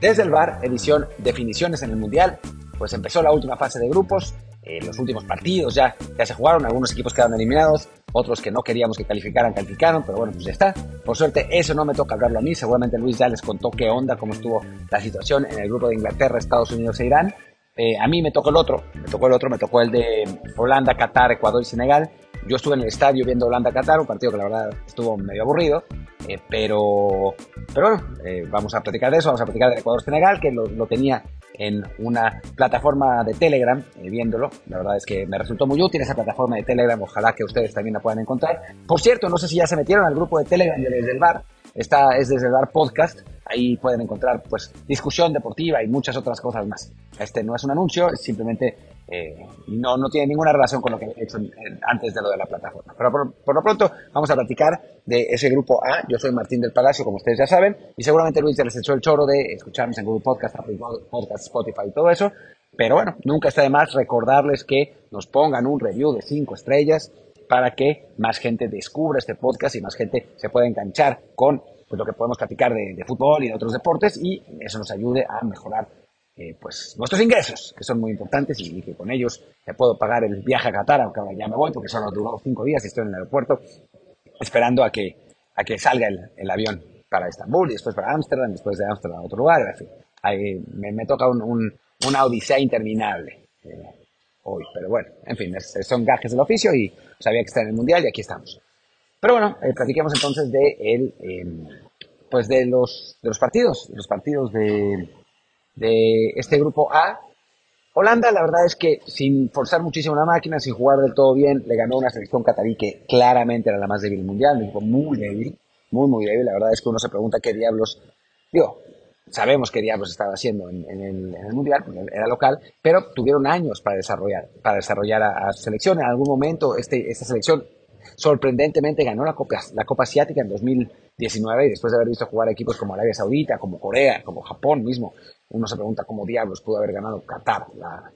Desde el bar, edición Definiciones en el Mundial, pues empezó la última fase de grupos, eh, los últimos partidos ya, ya se jugaron, algunos equipos quedaron eliminados, otros que no queríamos que calificaran, calificaron, pero bueno, pues ya está. Por suerte, eso no me toca hablarlo a mí, seguramente Luis ya les contó qué onda, cómo estuvo la situación en el grupo de Inglaterra, Estados Unidos e Irán. Eh, a mí me tocó el otro, me tocó el otro, me tocó el de Holanda, Qatar, Ecuador y Senegal. Yo estuve en el estadio viendo Holanda-Qatar, un partido que la verdad estuvo medio aburrido, eh, pero, pero bueno, eh, vamos a platicar de eso, vamos a platicar del Ecuador-Senegal, que lo, tenía en una plataforma de Telegram, eh, viéndolo. La verdad es que me resultó muy útil esa plataforma de Telegram, ojalá que ustedes también la puedan encontrar. Por cierto, no sé si ya se metieron al grupo de Telegram desde el bar, Esta es desde el bar podcast, ahí pueden encontrar pues discusión deportiva y muchas otras cosas más. Este no es un anuncio, es simplemente eh, no, no tiene ninguna relación con lo que he hecho antes de lo de la plataforma. Pero por, lo pronto vamos a platicar de ese grupo A. Yo soy Martín del Palacio, como ustedes ya saben, y seguramente Luis ya les echó el choro de escucharnos en Google Podcast, Apple Podcast, Spotify y todo eso. Pero bueno, nunca está de más recordarles que nos pongan un review de 5 estrellas para que más gente descubra este podcast y más gente se pueda enganchar con pues, lo que podemos platicar de, de fútbol y de otros deportes y eso nos ayude a mejorar eh, pues nuestros ingresos, que son muy importantes y, que con ellos me puedo pagar el viaje a Qatar, aunque ahora ya me voy porque solo duró cinco días y estoy en el aeropuerto esperando a que, a que salga el, avión para Estambul y después para Ámsterdam, después de Ámsterdam a otro lugar, en fin. Me, toca un, un, una odisea interminable eh, hoy, pero bueno, en fin, son gajes del oficio y sabía que está en el Mundial y aquí estamos. Pero bueno, eh, entonces de, el, em, pues de, los, de los partidos, los partidos de, de este grupo A. Holanda, la verdad es que sin forzar muchísimo la máquina, sin jugar del todo bien, le ganó una selección catarí que claramente era la más débil mundial, un equipo muy débil, muy, muy débil. La verdad es que uno se pregunta qué diablos, digo, sabemos qué diablos estaba haciendo en, el, mundial, era local, pero tuvieron años para desarrollar, para desarrollar a, su selección. En algún momento, este, esta selección sorprendentemente ganó la Copa, la Copa Asiática en 2019 y después de haber visto jugar equipos como Arabia Saudita, como Corea, como Japón mismo, uno se pregunta cómo diablos pudo haber ganado Qatar la,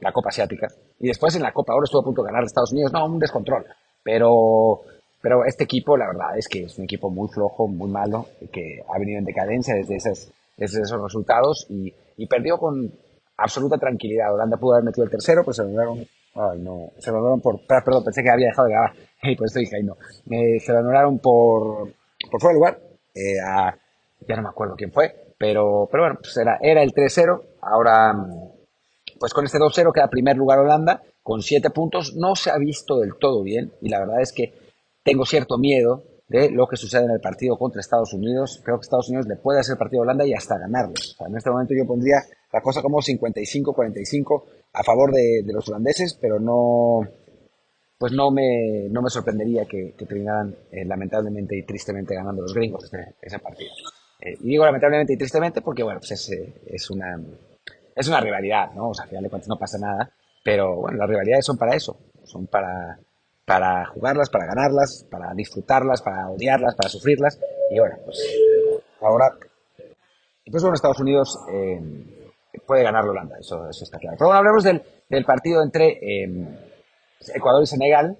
la Copa Asiática. Y después en la Copa ahora estuvo a punto de ganar Estados Unidos. No, un descontrol. Pero, pero este equipo, la verdad es que es un equipo muy flojo, muy malo, que ha venido en decadencia desde, esas, desde esos resultados y, y perdió con absoluta tranquilidad. Holanda pudo haber metido el tercero, pues se anularon. Ay, no. Se lo anularon por. Perdón, pensé que había dejado de grabar. Y por eso dije, ay, no. se lo anularon por, por fuera de lugar. Eh, a, ya no me acuerdo quién fue. Pero, pero bueno, pues era, era el 3-0. Ahora, pues con este 2-0 queda primer lugar Holanda con 7 puntos. No se ha visto del todo bien y la verdad es que tengo cierto miedo de lo que sucede en el partido contra Estados Unidos. Creo que Estados Unidos le puede hacer partido a Holanda y hasta ganarlo. en este momento yo pondría la cosa como 55-45 a favor de, los holandeses, pero no, pues no me, no me sorprendería que, terminaran eh, lamentablemente y tristemente ganando los gringos este, ese partido. Eh, y digo lamentablemente y tristemente porque, bueno, pues es, eh, es, una, es una rivalidad, ¿no? O sea, al final de cuentas no pasa nada, pero bueno, las rivalidades son para eso, son para, para jugarlas, para ganarlas, para disfrutarlas, para odiarlas, para sufrirlas, y bueno, pues ahora, pues bueno, Estados Unidos eh, puede ganar Holanda, eso, está claro. Pero bueno, hablemos del, del partido entre Ecuador y Senegal,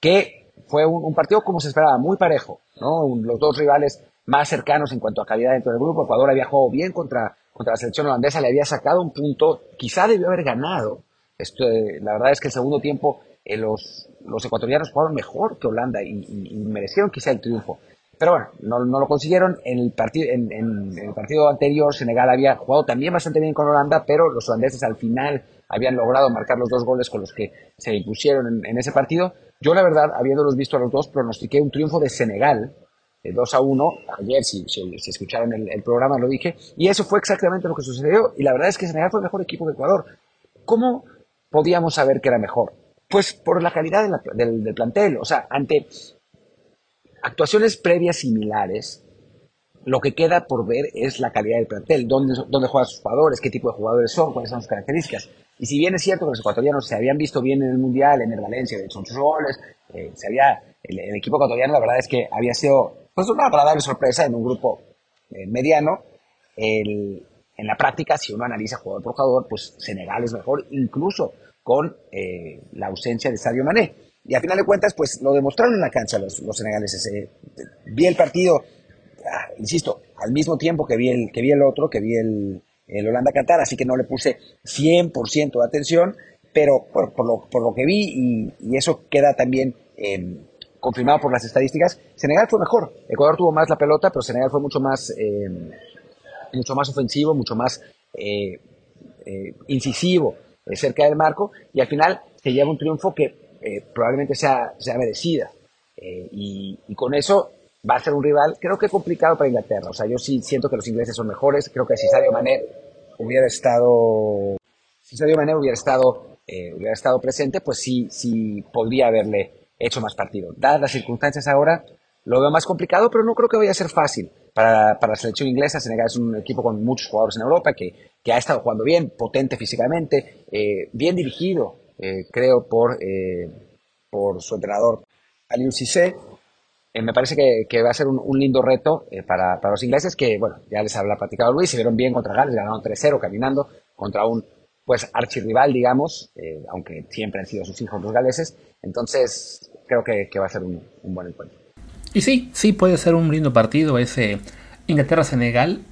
que fue un, un, partido como se esperaba, muy parejo, ¿no? Los dos rivales más cercanos en cuanto a calidad dentro del grupo. Ecuador había jugado bien contra, contra la selección holandesa, le había sacado un punto, quizá debió haber ganado. Esto, eh, la verdad es que el segundo tiempo eh, los, los ecuatorianos jugaron mejor que Holanda y, merecieron quizá el triunfo. Pero bueno, no, no lo consiguieron. En el, partido, en, en, el partido anterior, Senegal había jugado también bastante bien con Holanda, pero los holandeses al final habían logrado marcar los dos goles con los que se impusieron en, en ese partido. Yo, la verdad, habiéndolos visto a los dos, pronostiqué un triunfo de Senegal 2 a 1. Ayer, si, si, escucharon el, programa, lo dije. Y eso fue exactamente lo que sucedió. Y la verdad es que Senegal fue el mejor equipo de Ecuador. ¿Cómo podíamos saber que era mejor? Pues por la calidad del, plantel. O sea, ante actuaciones previas similares, lo que queda por ver es la calidad del plantel, dónde, dónde juegan sus jugadores, qué tipo de jugadores son, cuáles son sus características. Y si bien es cierto que los ecuatorianos se habían visto bien en el Mundial, en el Valencia, de hecho goles, eh, se había, el, el, equipo ecuatoriano la verdad es que había sido pues una agradable sorpresa en un grupo eh, mediano. en la práctica, si uno analiza jugador por jugador, pues Senegal es mejor, incluso con eh, la ausencia de Sadio Mané. Y a final de cuentas, pues lo demostraron en la cancha los, los senegaleses. vi el partido, ah, insisto, al mismo tiempo que vi el, que vi el otro, que vi el, el Holanda-Qatar, así que no le puse 100% de atención, pero por, lo, por, lo, que vi, y, eso queda también em, confirmado por las estadísticas, Senegal fue mejor. Ecuador tuvo más la pelota, pero Senegal fue mucho más, em, mucho más ofensivo, mucho más eh, eh, incisivo eh, cerca del marco, y al final se lleva un triunfo que probablemente sea, sea merecida. Y, con eso va a ser un rival, creo que complicado para Inglaterra. O sea, yo sí siento que los ingleses son mejores. Creo que si Sadio Mané hubiera estado, si Sadio Mané hubiera estado, eh, hubiera estado presente, pues sí, sí podría haberle hecho más partido. Dadas las circunstancias ahora, lo veo más complicado, pero no creo que vaya a ser fácil. Para, para la selección inglesa, Senegal es un equipo con muchos jugadores en Europa que, que ha estado jugando bien, potente físicamente, eh, bien dirigido, eh, creo, por, por su entrenador Aliou Cissé. Eh, me parece que, va a ser un, lindo reto eh, para, los ingleses que, bueno, ya les habla platicado Luis, se vieron bien contra Gales, ganaron 3-0 caminando contra un, pues, archirrival, digamos, eh, aunque siempre han sido sus hijos los galeses. Entonces, creo que, va a ser un, un, buen encuentro. Y sí, sí puede ser un lindo partido ese Inglaterra-Senegal.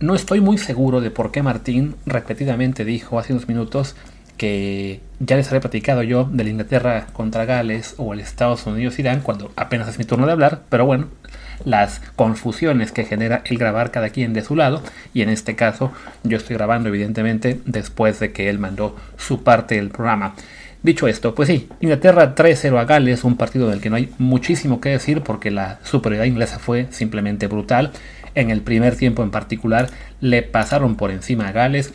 No estoy muy seguro de por qué Martín repetidamente dijo hace unos minutos que ya les había platicado yo del Inglaterra contra Gales o el Estados Unidos-Irán cuando apenas es mi turno de hablar, pero bueno, las confusiones que genera el grabar cada quien de su lado y en este caso yo estoy grabando evidentemente después de que él mandó su parte del programa. Dicho esto, pues sí, Inglaterra 3-0 a Gales, un partido del que no hay muchísimo que decir porque la superioridad inglesa fue simplemente brutal. En el primer tiempo en particular le pasaron por encima a Gales,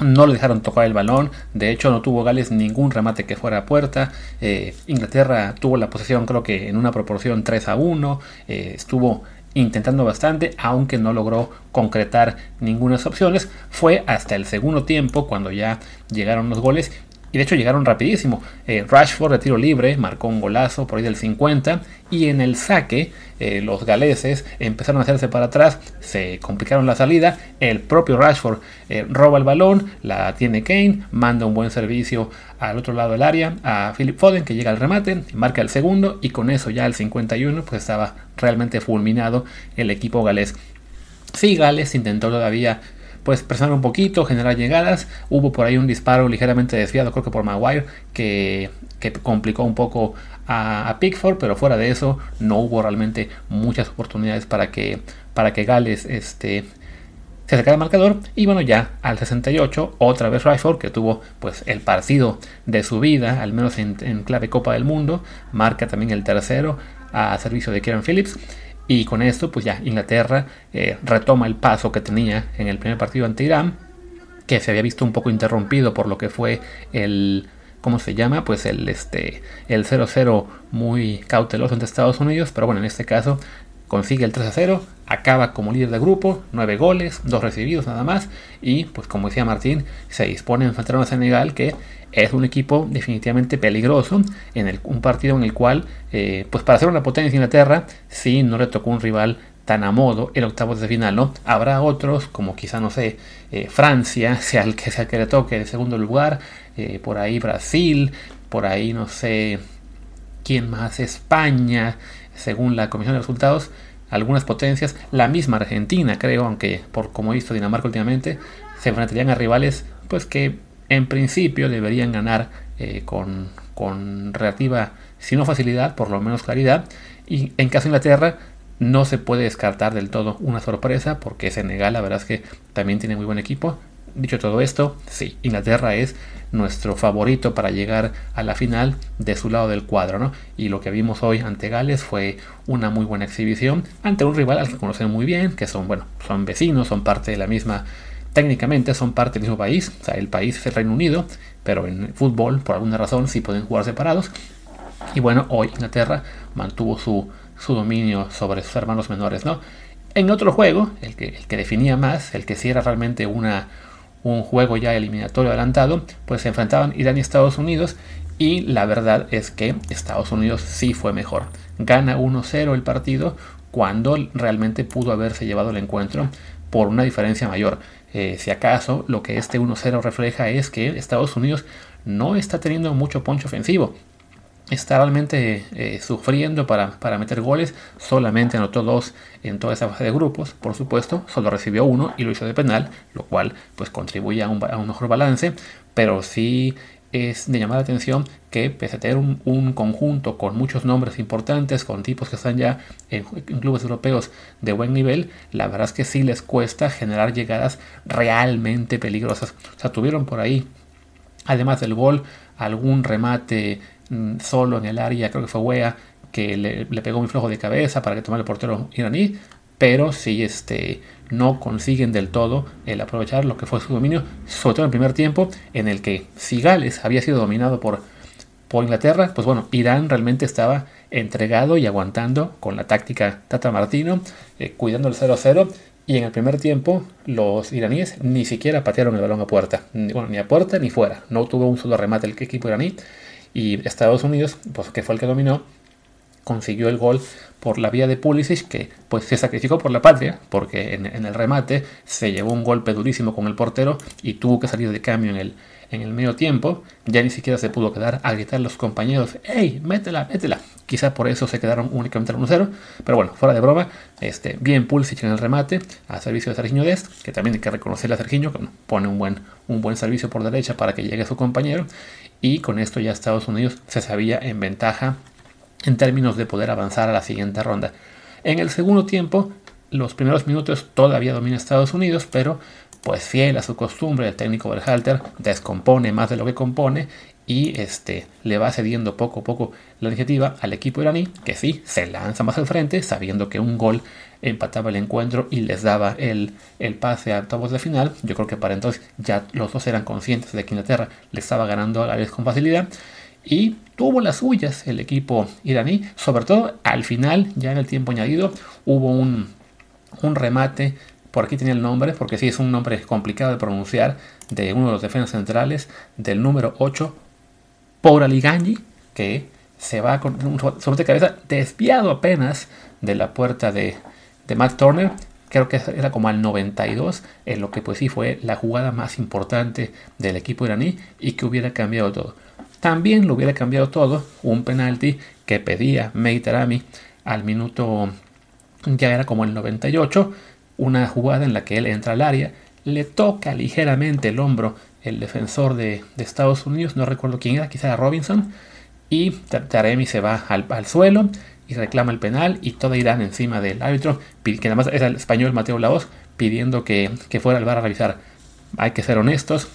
no le dejaron tocar el balón, de hecho no tuvo Gales ningún remate que fuera a puerta. Eh, Inglaterra tuvo la posesión creo que en una proporción 3 a 1, eh, estuvo intentando bastante, aunque no logró concretar ninguna opciones. Fue hasta el segundo tiempo cuando ya llegaron los goles y de hecho llegaron rapidísimo. Eh, Rashford de tiro libre marcó un golazo por ahí del 50 y en el saque eh, los galeses empezaron a hacerse para atrás, se complicaron la salida, el propio Rashford eh, roba el balón, la tiene Kane, manda un buen servicio al otro lado del área a Philip Foden que llega al remate, marca el segundo y con eso ya el 51 pues estaba realmente fulminado el equipo galés. Sí, Gales intentó todavía pues presionar un poquito, generar llegadas. Hubo por ahí un disparo ligeramente desviado, creo que por Maguire, que, complicó un poco a, Pickford, pero fuera de eso no hubo realmente muchas oportunidades para que, para que Gales este, se acercara al marcador. Y bueno, ya al 68, otra vez Rashford, que tuvo pues el partido de su vida, al menos en, en clave Copa del Mundo, marca también el tercero a servicio de Kieran Phillips. Y con esto, pues ya Inglaterra eh, retoma el paso que tenía en el primer partido ante Irán, que se había visto un poco interrumpido por lo que fue el, ¿cómo se llama? Pues el, este, el 0-0 muy cauteloso entre Estados Unidos, pero bueno, en este caso consigue el 3 0, acaba como líder de grupo, 9 goles, 2 recibidos nada más, y pues como decía Martín, se dispone a enfrentar a Senegal que es un equipo definitivamente peligroso, en el, un partido en el cual, eh, pues para ser una potencia Inglaterra, sí no le tocó un rival tan a modo el octavo de final, ¿no? Habrá otros, como quizá, no sé, eh, Francia, sea el que sea que le toque el segundo lugar, eh, por ahí Brasil, por ahí, no sé, quién más, España, según la Comisión de Resultados, algunas potencias, la misma Argentina, creo, aunque por como he visto Dinamarca últimamente, se enfrentarían a rivales pues que en principio deberían ganar eh, con, con, relativa, si no facilidad, por lo menos claridad. Y en caso de Inglaterra, no se puede descartar del todo una sorpresa, porque Senegal, la verdad es que también tiene muy buen equipo. Dicho todo esto, sí, Inglaterra es nuestro favorito para llegar a la final de su lado del cuadro, ¿no? Y lo que vimos hoy ante Gales fue una muy buena exhibición ante un rival al que conocen muy bien, que son, bueno, son vecinos, son parte de la misma técnicamente son parte del mismo país, o sea, el país es el Reino Unido, pero en fútbol, por alguna razón, sí pueden jugar separados. Y bueno, hoy Inglaterra mantuvo su, su dominio sobre sus hermanos menores, ¿no? En otro juego, el que, el que definía más, el que sí era realmente una, un juego ya eliminatorio adelantado, pues se enfrentaban Irán y Estados Unidos y la verdad es que Estados Unidos sí fue mejor. Gana 1-0 el partido cuando realmente pudo haberse llevado el encuentro por una diferencia mayor. Eh, si acaso lo que este 1-0 refleja es que Estados Unidos no está teniendo mucho poncho ofensivo. está realmente eh, sufriendo para, para, meter goles. Solamente anotó dos en toda esa fase de grupos, por supuesto. Solo recibió uno y lo hizo de penal, lo cual pues contribuye a un, a un mejor balance. Pero sí es de llamar la atención que pese a tener un, conjunto con muchos nombres importantes, con tipos que están ya en, clubes europeos de buen nivel, la verdad es que sí les cuesta generar llegadas realmente peligrosas. O sea, tuvieron por ahí, además del gol, algún remate mm, solo en el área, creo que fue Wea, que le, le, pegó muy flojo de cabeza para que tomara el portero iraní, pero sí este, no consiguen del todo el aprovechar lo que fue su dominio, sobre todo en el primer tiempo, en el que si Gales había sido dominado por, por Inglaterra, pues bueno, Irán realmente estaba entregado y aguantando con la táctica Tata Martino, eh, cuidando el 0-0. Y en el primer tiempo, los iraníes ni siquiera patearon el balón a puerta. Ni, bueno, ni a puerta ni fuera. No tuvo un solo remate el equipo iraní. Y Estados Unidos, pues que fue el que dominó, consiguió el gol por la vía de Pulisic, que pues se sacrificó por la patria, porque en, el remate se llevó un golpe durísimo con el portero y tuvo que salir de cambio en el, en el medio tiempo. Ya ni siquiera se pudo quedar a gritar a los compañeros, ¡Ey, métela, métela! Quizá por eso se quedaron únicamente al 1-0, pero bueno, fuera de broma, este, bien Pulisic en el remate, a servicio de Serginho Dest, que también hay que reconocerle a Serginho, pone un buen, un buen servicio por derecha para que llegue a su compañero, y con esto ya Estados Unidos se sabía en ventaja en términos de poder avanzar a la siguiente ronda. En el segundo tiempo, los primeros minutos todavía domina Estados Unidos, pero pues fiel a su costumbre, el técnico Berhalter descompone más de lo que compone y este, le va cediendo poco a poco la iniciativa al equipo iraní, que sí, se lanza más al frente, sabiendo que un gol empataba el encuentro y les daba el, el pase a octavos de final. Yo creo que para entonces ya los dos eran conscientes de que Inglaterra le estaba ganando a Gales con facilidad y tuvo las suyas el equipo iraní, sobre todo al final, ya en el tiempo añadido, hubo un, remate, por aquí tenía el nombre, porque sí es un nombre complicado de pronunciar, de uno de los defensas centrales, del número 8, Poraliganji, que se va con un sobre de cabeza desviado apenas de la puerta de, de Matt Turner, creo que era como al 92, en lo que pues sí fue la jugada más importante del equipo iraní y que hubiera cambiado todo. También lo hubiera cambiado todo un penalti que pedía Meitarami al minuto, ya era como el 98, una jugada en la que él entra al área, le toca ligeramente el hombro el defensor de, Estados Unidos, no recuerdo quién era, quizá era Robinson, y Taremi se va al, suelo y reclama el penal y todo Irán encima del árbitro, que además es el español Mateo Laos, pidiendo que, que fuera al bar a revisar. Hay que ser honestos,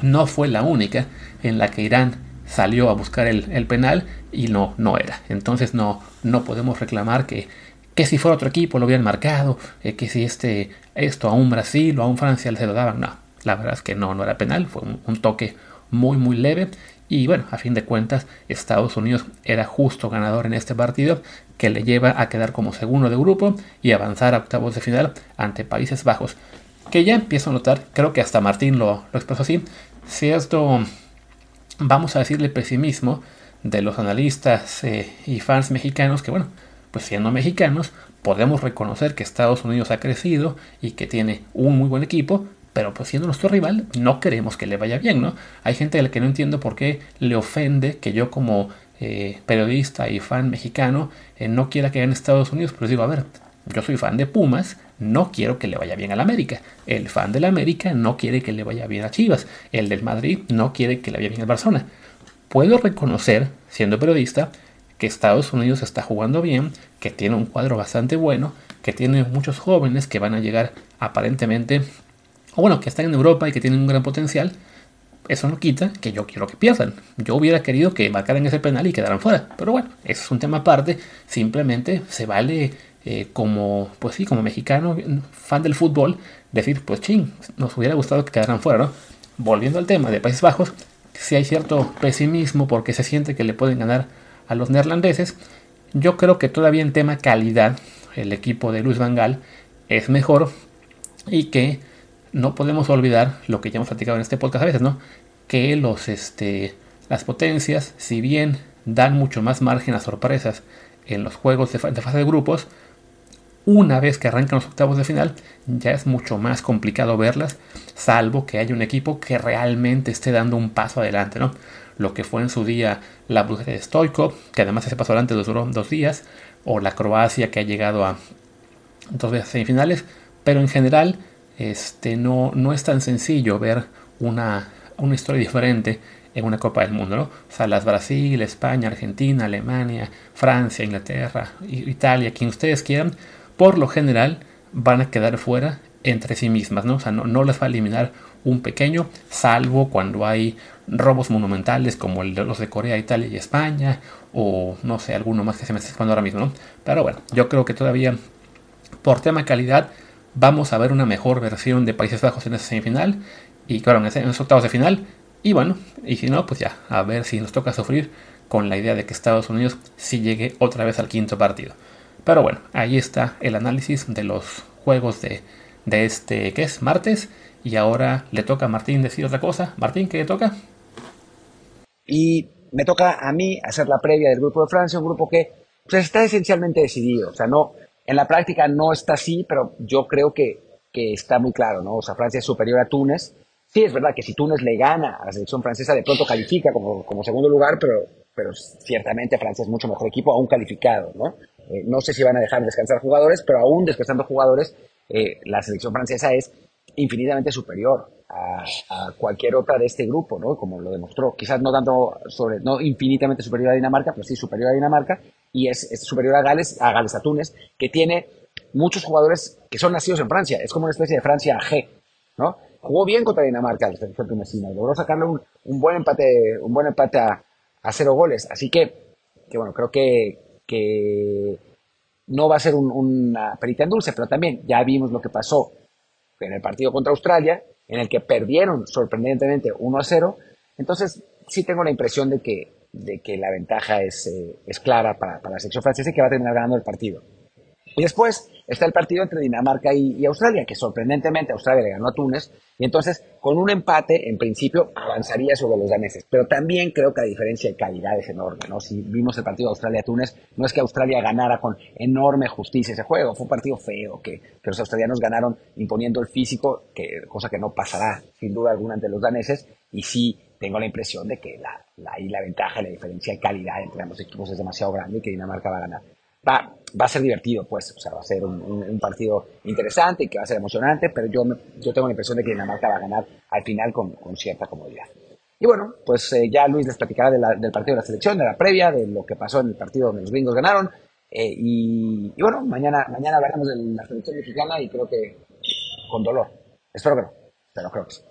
no fue la única en la que Irán salió a buscar el, penal y no, no era. Entonces no, no podemos reclamar que, que si fuera otro equipo lo hubieran marcado, eh, que si este, esto a un Brasil o a un Francia se lo daban. No, la verdad es que no, no era penal, fue un, toque muy muy leve. Y bueno, a fin de cuentas, Estados Unidos era justo ganador en este partido, que le lleva a quedar como segundo de grupo y avanzar a octavos de final ante Países Bajos. Que ya empiezo a notar, creo que hasta Martín lo, lo expresó así, cierto vamos a decirle pesimismo de los analistas eh, y fans mexicanos que bueno, pues siendo mexicanos podemos reconocer que Estados Unidos ha crecido y que tiene un muy buen equipo, pero pues siendo nuestro rival no queremos que le vaya bien, ¿no? Hay gente a la que no entiendo por qué le ofende que yo como eh, periodista y fan mexicano eh, no quiera que en Estados Unidos, pero digo, a ver, yo soy fan de Pumas, no quiero que le vaya bien al América. El fan del América no quiere que le vaya bien a Chivas. El del Madrid no quiere que le vaya bien al Barcelona. Puedo reconocer, siendo periodista, que Estados Unidos está jugando bien, que tiene un cuadro bastante bueno, que tiene muchos jóvenes que van a llegar aparentemente, o bueno, que están en Europa y que tienen un gran potencial. Eso no quita que yo quiero que pierdan. Yo hubiera querido que marcaran ese penal y quedaran fuera. Pero bueno, eso es un tema aparte. Simplemente se vale eh, como, pues sí, como mexicano, fan del fútbol, decir, pues ching, nos hubiera gustado que quedaran fuera, ¿no? Volviendo al tema de Países Bajos, si hay cierto pesimismo porque se siente que le pueden ganar a los neerlandeses, yo creo que todavía en tema calidad, el equipo de Luis Van Gaal es mejor y que no podemos olvidar lo que ya hemos platicado en este podcast a veces, ¿no? Que los, este, las potencias, si bien dan mucho más margen a sorpresas en los juegos de fase de grupos, una vez que arrancan los octavos de final, ya es mucho más complicado verlas, salvo que haya un equipo que realmente esté dando un paso adelante, ¿no? Lo que fue en su día la Bulgaria de Stoikov, que además ese paso adelante duró dos días, o la Croacia que ha llegado a dos veces semifinales, pero en general este, no, no es tan sencillo ver una, una historia diferente en una Copa del Mundo, ¿no? O sea, las Brasil, España, Argentina, Alemania, Francia, Inglaterra, Italia, quien ustedes quieran, por lo general van a quedar fuera entre sí mismas, ¿no? O sea, no, no les va a eliminar un pequeño, salvo cuando hay robos monumentales como los de Corea, Italia y España, o no sé, alguno más que se me está escapando ahora mismo, ¿no? Pero bueno, yo creo que todavía por tema calidad vamos a ver una mejor versión de Países Bajos en esa semifinal y claro, en, esos octavos de final. Y bueno, y si no, pues ya, a ver si nos toca sufrir con la idea de que Estados Unidos sí llegue otra vez al quinto partido. Pero bueno, ahí está el análisis de los juegos de, de este, ¿qué es? Martes. Y ahora le toca a Martín decir otra cosa. Martín, ¿qué le toca? Y me toca a mí hacer la previa del grupo de Francia, un grupo que pues, está esencialmente decidido. O sea, no, en la práctica no está así, pero yo creo que, que está muy claro, ¿no? O sea, Francia es superior a Túnez. Sí, es verdad que si Túnez le gana a la selección francesa, de pronto califica como, como segundo lugar, pero, pero ciertamente Francia es mucho mejor equipo, aún calificado, ¿no? Eh, no sé si van a dejar descansar jugadores, pero aún descansando jugadores, eh, la selección francesa es infinitamente superior a, cualquier otra de este grupo, ¿no? Como lo demostró. Quizás no tanto sobre, no infinitamente superior a Dinamarca, pero sí superior a Dinamarca y es, superior a Gales, a Gales, a Túnez, que tiene muchos jugadores que son nacidos en Francia. Es como una especie de Francia G, ¿no? Jugó bien contra Dinamarca la selección tunecina logró sacarle un, un, buen empate, un buen empate a, cero goles. Así que, que bueno, creo que, que no va a ser una perita en dulce, pero también ya vimos lo que pasó en el partido contra Australia, en el que perdieron sorprendentemente 1 a 0. Entonces, sí tengo la impresión de que, de que la ventaja es, eh, clara para, para la selección francesa y que va a terminar ganando el partido. Y después está el partido entre Dinamarca y, Australia, que sorprendentemente Australia le ganó a Túnez, y entonces con un empate, en principio, avanzaría sobre los daneses. Pero también creo que la diferencia de calidad es enorme, ¿no? Si vimos el partido Australia-Túnez, no es que Australia ganara con enorme justicia ese juego, fue un partido feo, que, que los australianos ganaron imponiendo el físico, que, cosa que no pasará sin duda alguna ante los daneses, y sí tengo la impresión de que la, la, la ventaja, la diferencia de calidad entre ambos equipos es demasiado grande y que Dinamarca va a ganar va, va a ser divertido, pues, o sea, va a ser un, partido interesante y que va a ser emocionante, pero yo, yo tengo la impresión de que Dinamarca va a ganar al final con, cierta comodidad. Y bueno, pues eh, ya Luis les platicará del partido de la selección, de la previa, de lo que pasó en el partido donde los gringos ganaron. Eh, y, bueno, mañana, mañana hablaremos de la selección mexicana y creo que con dolor. Espero que no, pero creo que sí.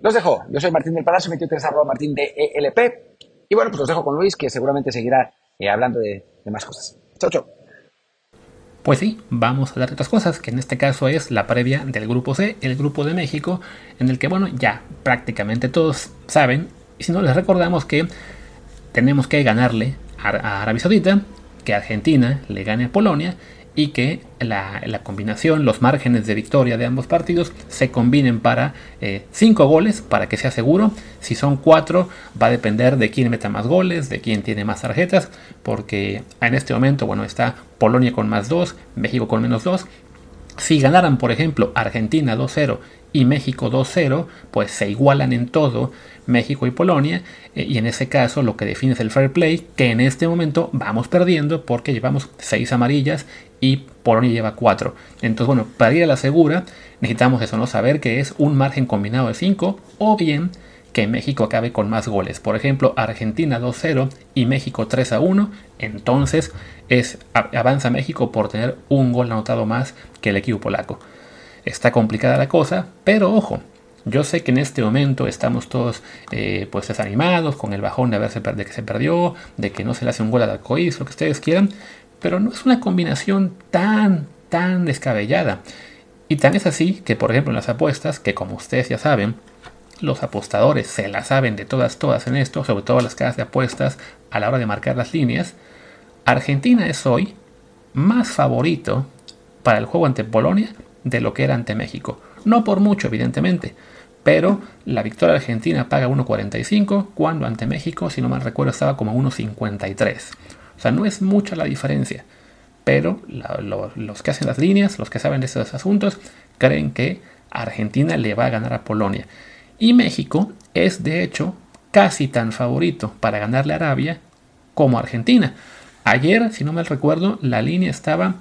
Los dejo. Yo soy Martín del Palacio, mi Twitter es arroba martín de ELP. Y bueno, pues los dejo con Luis, que seguramente seguirá eh, hablando de más cosas. Chao, chao. Pues sí, vamos a hablar de otras cosas, que en este caso es la previa del grupo C, el grupo de México, en el que, bueno, ya prácticamente todos saben, y si no les recordamos que tenemos que ganarle a Arabia Saudita, que Argentina le gane a Polonia y que la, combinación, los márgenes de victoria de ambos partidos se combinen para 5 eh, goles para que sea seguro. Si son 4 va a depender de quién meta más goles, de quién tiene más tarjetas, porque en este momento bueno está Polonia con más 2, México con menos 2. Si ganaran por ejemplo Argentina 2-0 y México 2-0, pues se igualan en todo México y Polonia, eh, y en ese caso lo que define es el fair play, que en este momento vamos perdiendo porque llevamos 6 amarillas y Polonia lleva 4. Entonces, bueno, para ir a la segura necesitamos eso, ¿no? Saber que es un margen combinado de 5 o bien que México acabe con más goles. Por ejemplo, Argentina 2-0 y México 3-1. Entonces es, avanza México por tener un gol anotado más que el equipo polaco. Está complicada la cosa, pero ojo, yo sé que en este momento estamos todos eh, pues desanimados con el bajón de, haberse, de que se perdió, de que no se le hace un gol al arcoíris, lo que ustedes quieran, pero no es una combinación tan, tan descabellada. Y tan es así que, por ejemplo, en las apuestas, que como ustedes ya saben, los apostadores se la saben de todas, todas en esto, sobre todo las casas de apuestas a la hora de marcar las líneas, Argentina es hoy más favorito para el juego ante Polonia de lo que era ante México. No por mucho, evidentemente, pero la victoria argentina paga 1.45 cuando ante México, si no mal recuerdo, estaba como 1.53. O sea, no es mucha la diferencia, pero los que hacen las líneas, los que saben de estos asuntos, creen que Argentina le va a ganar a Polonia. Y México es de hecho casi tan favorito para ganarle a Arabia como Argentina. Ayer, si no mal recuerdo, la línea estaba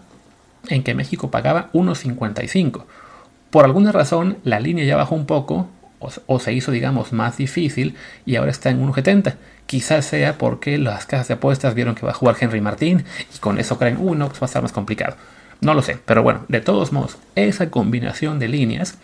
en que México pagaba 1.55. Por alguna razón, la línea ya bajó un poco o, se hizo, digamos, más difícil y ahora está en 1.70. Quizás sea porque las casas de apuestas vieron que va a jugar Henry Martín y con eso creen, uno, pues va a estar más complicado. No lo sé, pero bueno, de todos modos, esa combinación de líneas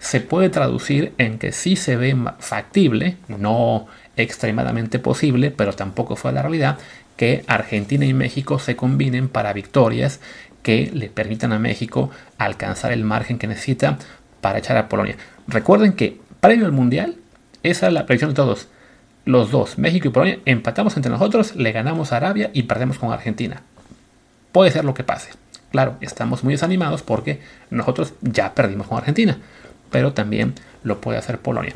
se puede traducir en que sí se ve factible, no extremadamente posible, pero tampoco fue la realidad, que Argentina y México se combinen para victorias que le permitan a México alcanzar el margen que necesita para echar a Polonia. Recuerden que previo al Mundial, esa es la predicción de todos. Los dos, México y Polonia, empatamos entre nosotros, le ganamos a Arabia y perdemos con Argentina. Puede ser lo que pase. Claro, estamos muy desanimados porque nosotros ya perdimos con Argentina, pero también lo puede hacer Polonia.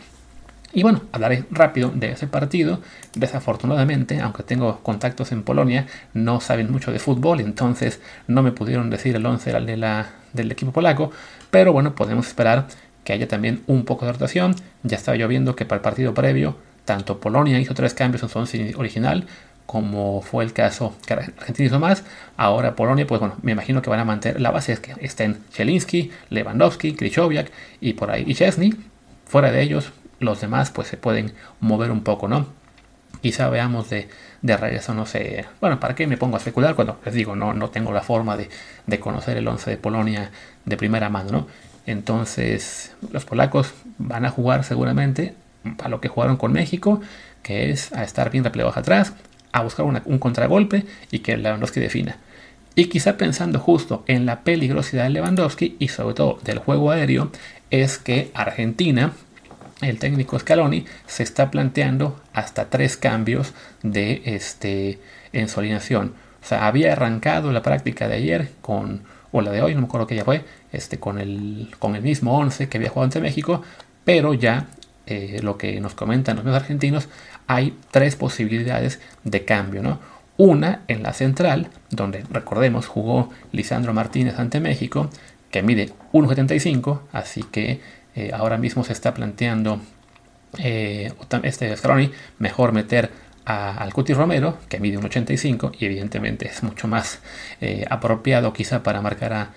Y bueno, hablaré rápido de ese partido. Desafortunadamente, aunque tengo contactos en Polonia, no saben mucho de fútbol, entonces no me pudieron decir el 11 de la, del equipo polaco. Pero bueno, podemos esperar que haya también un poco de rotación. Ya estaba yo viendo que para el partido previo, tanto Polonia hizo tres cambios en su 11 original, como fue el caso que Argentina hizo más. Ahora Polonia, pues bueno, me imagino que van a mantener la base, es que estén Chelinski, Lewandowski, Krychowiak y por ahí y Chesney. Fuera de ellos, los demás pues se pueden mover un poco, ¿no? Quizá veamos de, de regreso, no sé, bueno, ¿para qué me pongo a especular cuando les digo, no, no tengo la forma de, de conocer el 11 de Polonia de primera mano, ¿no? Entonces, los polacos van a jugar seguramente a lo que jugaron con México, que es a estar bien replegados atrás, a buscar un contragolpe y que Lewandowski defina. Y quizá pensando justo en la peligrosidad de Lewandowski y sobre todo del juego aéreo, es que Argentina el técnico Scaloni se está planteando hasta tres cambios de este, en su alineación. O sea, había arrancado la práctica de ayer con, o la de hoy, no me acuerdo qué ya fue, este, con, el, con el mismo 11 que había jugado ante México, pero ya eh, lo que nos comentan los medios argentinos, hay tres posibilidades de cambio, ¿no? Una en la central, donde recordemos jugó Lisandro Martínez ante México, que mide 1,75, así que eh, ahora mismo se está planteando eh, este Scaloni mejor meter al Cuti Romero, que mide un 85 y evidentemente es mucho más eh, apropiado quizá para marcar a,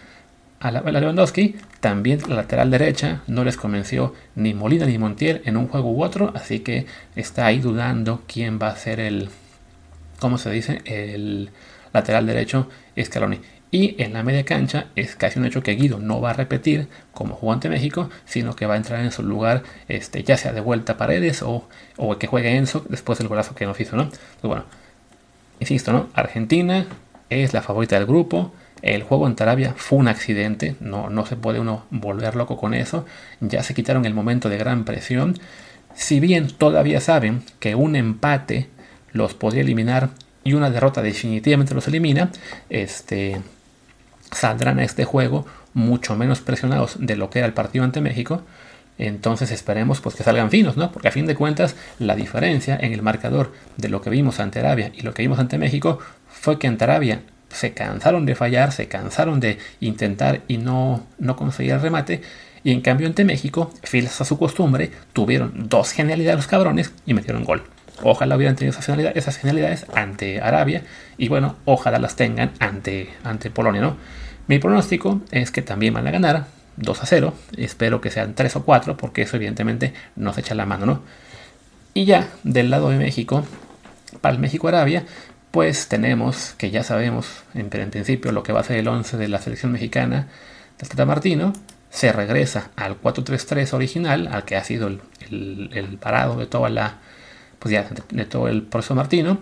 a, Lewandowski. También la lateral derecha no les convenció ni Molina ni Montiel en un juego u otro, así que está ahí dudando quién va a ser el, ¿cómo se dice? El lateral derecho Scaloni. Y en la media cancha es casi un hecho que Guido no va a repetir como jugó ante México, sino que va a entrar en su lugar, este, ya sea de vuelta a Paredes o, o que juegue Enzo después del golazo que nos hizo, ¿no? Bueno, insisto, ¿no? Argentina es la favorita del grupo. El juego en Arabia fue un accidente, no, no se puede uno volver loco con eso. Ya se quitaron el momento de gran presión. Si bien todavía saben que un empate los podría eliminar y una derrota definitivamente los elimina, este, saldrán a este juego mucho menos presionados de lo que era el partido ante México. Entonces esperemos pues que salgan finos, ¿no? Porque a fin de cuentas la diferencia en el marcador de lo que vimos ante Arabia y lo que vimos ante México fue que ante Arabia se cansaron de fallar, se cansaron de intentar y no, no conseguir el remate. Y en cambio ante México, fieles a su costumbre, tuvieron dos genialidades los cabrones y metieron gol. Ojalá hubieran tenido esas genialidades, ante Arabia y bueno, ojalá las tengan ante, ante Polonia, ¿no? Mi pronóstico es que también van a ganar 2 a 0. Espero que sean 3 o 4 porque eso evidentemente nos echa la mano, ¿no? Y ya del lado de México, para el México-Arabia, pues tenemos que ya sabemos en, principio lo que va a ser el 11 de la selección mexicana del Tata Martino. Se regresa al 4-3-3 original, al que ha sido el parado de toda la pues ya de todo el proceso Martino.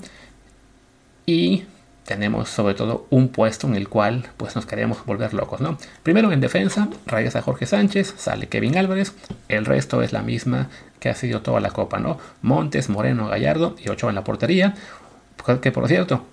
Y tenemos sobre todo un puesto en el cual pues nos queremos volver locos, ¿no? Primero en defensa, regresa Jorge Sánchez, sale Kevin Álvarez, el resto es la misma que ha sido toda la copa, ¿no? Montes, Moreno, Gallardo y Ochoa en la portería, que por cierto,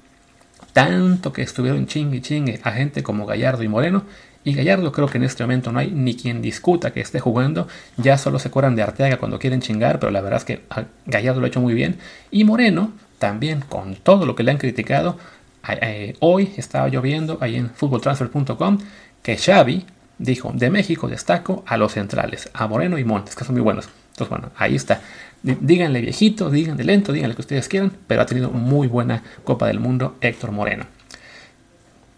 tanto que estuvieron chingue chingue a gente como Gallardo y Moreno, y Gallardo creo que en este momento no hay ni quien discuta que esté jugando. Ya solo se cueran de Arteaga cuando quieren chingar, pero la verdad es que Gallardo lo ha hecho muy bien. Y Moreno también, con todo lo que le han criticado. Eh, hoy estaba yo viendo ahí en footballtransfer.com que Xavi dijo, de México destaco a los centrales, a Moreno y Montes, que son muy buenos. Entonces, bueno, ahí está. Díganle viejito, díganle lento, díganle que ustedes quieran, pero ha tenido muy buena Copa del Mundo Héctor Moreno.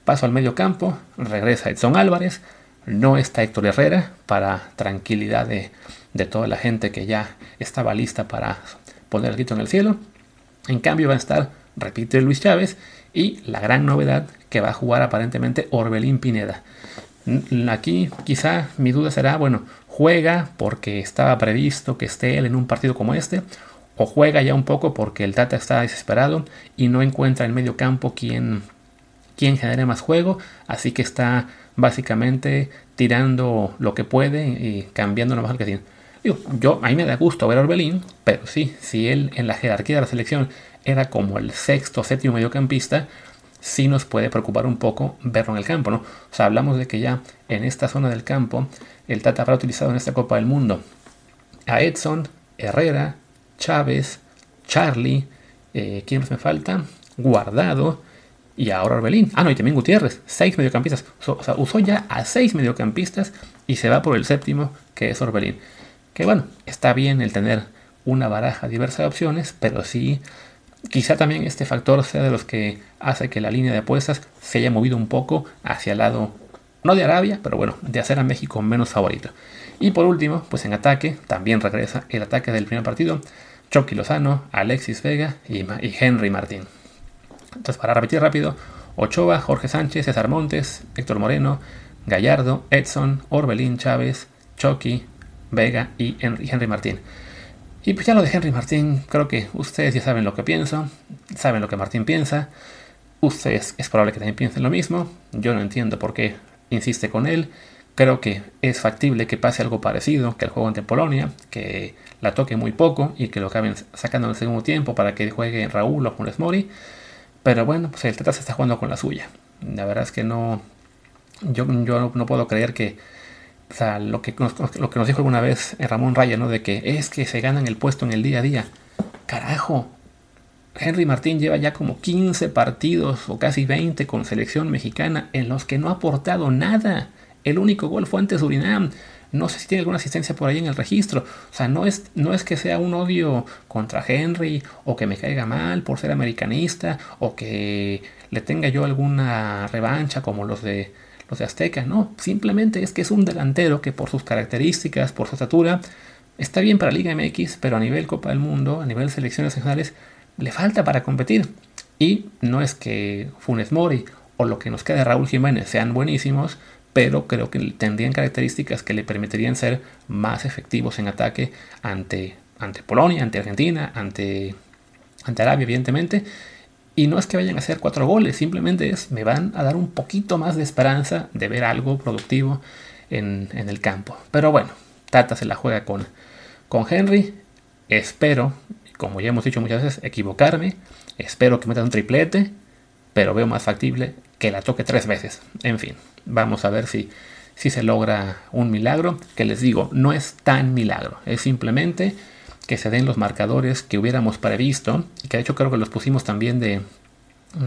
Paso al medio campo, regresa Edson Álvarez, no está Héctor Herrera para tranquilidad de, toda la gente que ya estaba lista para poner el grito en el cielo. En cambio va a estar, repite Luis Chávez, y la gran novedad que va a jugar aparentemente Orbelín Pineda. Aquí quizá mi duda será, bueno, juega porque estaba previsto que esté él en un partido como este, o juega ya un poco porque el Tata está desesperado y no encuentra en medio campo quien, quien genere más juego, así que está básicamente tirando lo que puede y cambiando lo mejor que tiene. yo, a mí me da gusto ver a Orbelín, pero sí, si él en la jerarquía de la selección era como el sexto o séptimo mediocampista, sí nos puede preocupar un poco verlo en el campo, ¿no? O sea, hablamos de que ya en esta zona del campo el Tata habrá utilizado en esta Copa del Mundo a Edson, Herrera, Chávez, Charlie, eh, ¿quién más me falta? Guardado y ahora Orbelín. Ah, no, y también Gutiérrez, seis mediocampistas. O sea, usó ya a seis mediocampistas y se va por el séptimo, que es Orbelín. Que bueno, está bien el tener una baraja diversa de opciones, pero sí Quizá también este factor sea de los que hace que la línea de apuestas se haya movido un poco hacia el lado, no de Arabia, pero bueno, de hacer a México menos favorito. Y por último, pues en ataque, también regresa el ataque del primer partido, Chucky Lozano, Alexis Vega y, Henry Martín. Entonces, para repetir rápido, Ochoa, Jorge Sánchez, César Montes, Héctor Moreno, Gallardo, Edson, Orbelín Chávez, Chucky, Vega y Henry Martín. Y pues ya lo de Henry Martín, creo que ustedes ya saben lo que pienso, saben lo que Martín piensa, ustedes es probable que también piensen lo mismo, yo no entiendo por qué insiste con él, creo que es factible que pase algo parecido que el juego ante Polonia, que la toque muy poco y que lo acaben sacando en el segundo tiempo para que juegue Raúl o Funes Mori, pero bueno, pues el Tata está jugando con la suya, la verdad es que no, yo, yo no puedo creer que o sea, lo que, nos, lo que nos dijo alguna vez Ramón Raya, ¿no? De que es que se ganan el puesto en el día a día. Carajo. Henry Martín lleva ya como 15 partidos o casi 20 con selección mexicana en los que no ha aportado nada. El único gol fue ante Surinam. No sé si tiene alguna asistencia por ahí en el registro. O sea, no es, no es que sea un odio contra Henry o que me caiga mal por ser americanista o que le tenga yo alguna revancha como los de los de Azteca, no, simplemente es que es un delantero que por sus características, por su estatura, está bien para Liga MX, pero a nivel Copa del Mundo, a nivel selecciones nacionales, le falta para competir. Y no es que Funes Mori o lo que nos queda Raúl Jiménez sean buenísimos, pero creo que tendrían características que le permitirían ser más efectivos en ataque ante, ante Polonia, ante Argentina, ante, ante Arabia, evidentemente, y no es que vayan a hacer cuatro goles, simplemente es me van a dar un poquito más de esperanza de ver algo productivo en, el campo. Pero bueno, Tata se la juega con, con Henry. Espero, como ya hemos dicho muchas veces, equivocarme. Espero que meta un triplete, pero veo más factible que la toque tres veces. En fin, vamos a ver si, si se logra un milagro. Que les digo, no es tan milagro, es simplemente que se den los marcadores que hubiéramos previsto, y que de hecho creo que los pusimos también de,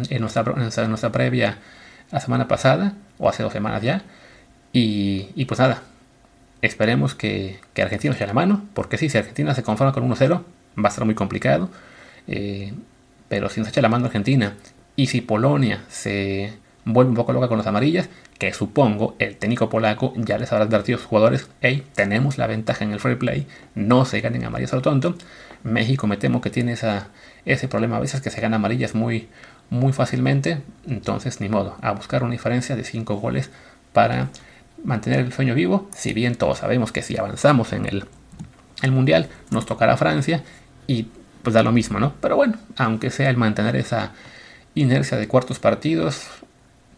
en, nuestra, nuestra previa la semana pasada, o hace dos semanas ya, y, pues nada, esperemos que, que Argentina se la mano, porque sí, si Argentina se conforma con 1-0, va a ser muy complicado, eh, pero si nos echa la mano Argentina, y si Polonia se vuelve un poco loca con las amarillas, que supongo el técnico polaco ya les habrá advertido a sus jugadores, hey, tenemos la ventaja en el free play, no se ganen amarillas a lo tonto. México me temo que tiene ese problema a veces que se gana amarillas muy, muy fácilmente, entonces ni modo, a buscar una diferencia de 5 goles para mantener el sueño vivo, si bien todos sabemos que si avanzamos en el, el Mundial nos tocará Francia y pues da lo mismo, ¿no? Pero bueno, aunque sea el mantener esa inercia de cuartos partidos,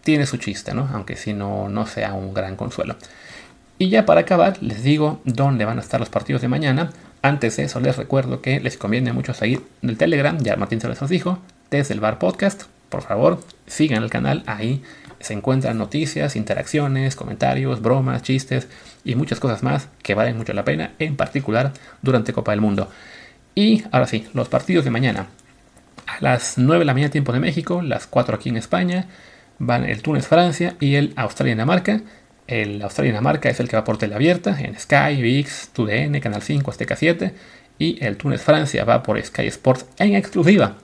tiene su chiste, ¿no? Aunque si no, no sea un gran consuelo. Y ya para acabar, les digo dónde van a estar los partidos de mañana. Antes de eso, les recuerdo que les conviene mucho seguir el Telegram, ya Martín se les dijo, desde el Bar Podcast. Por favor, sigan el canal, ahí se encuentran noticias, interacciones, comentarios, bromas, chistes y muchas cosas más que valen mucho la pena, en particular durante Copa del Mundo. Y ahora sí, los partidos de mañana. A las 9 de la mañana tiempo de México, las 4 aquí en España, van el Túnez-Francia y el Australia-Dinamarca. El Australia-Dinamarca es el que va por tele abierta en Sky, VIX, TUDN, Canal 5, Azteca 7 y el Túnez-Francia va por Sky Sports en exclusiva.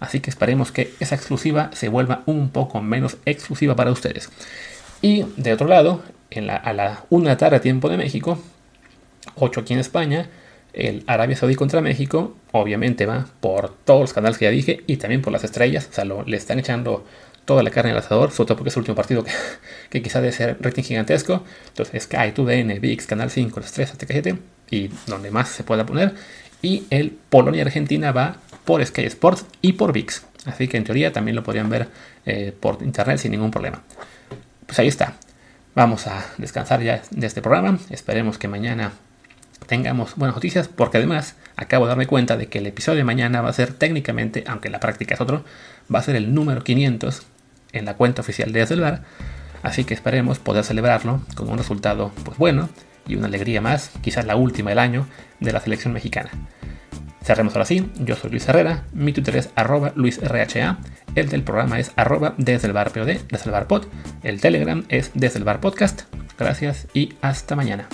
Así que esperemos que esa exclusiva se vuelva un poco menos exclusiva para ustedes. Y de otro lado, a la 1 de la tarde, tiempo de México, 8 aquí en España, el Arabia Saudí contra México, obviamente va por todos los canales que ya dije y también por las estrellas. O sea, le están echando toda la carne al asador, sobre todo porque es el último partido que, quizá debe ser rating gigantesco. Entonces, Sky, TUDN, VIX, Canal 5, las 3, ATK 7 y donde más se pueda poner. Y el Polonia-Argentina va por Sky Sports y por VIX. Así que en teoría también lo podrían ver eh, por internet sin ningún problema. Pues ahí está. Vamos a descansar ya de este programa. Esperemos que mañana tengamos buenas noticias, porque además acabo de darme cuenta de que el episodio de mañana va a ser técnicamente, aunque la práctica es otro, va a ser el número 500 en la cuenta oficial de Bar. Así que esperemos poder celebrarlo con un resultado pues bueno y una alegría más, quizás la última del año, de la selección mexicana. Cerremos ahora sí, yo soy Luis Herrera, mi Twitter es LuisRHA, el del programa es arroba desde el bar POD, desde el el Telegram es desde el bar podcast. Gracias y hasta mañana.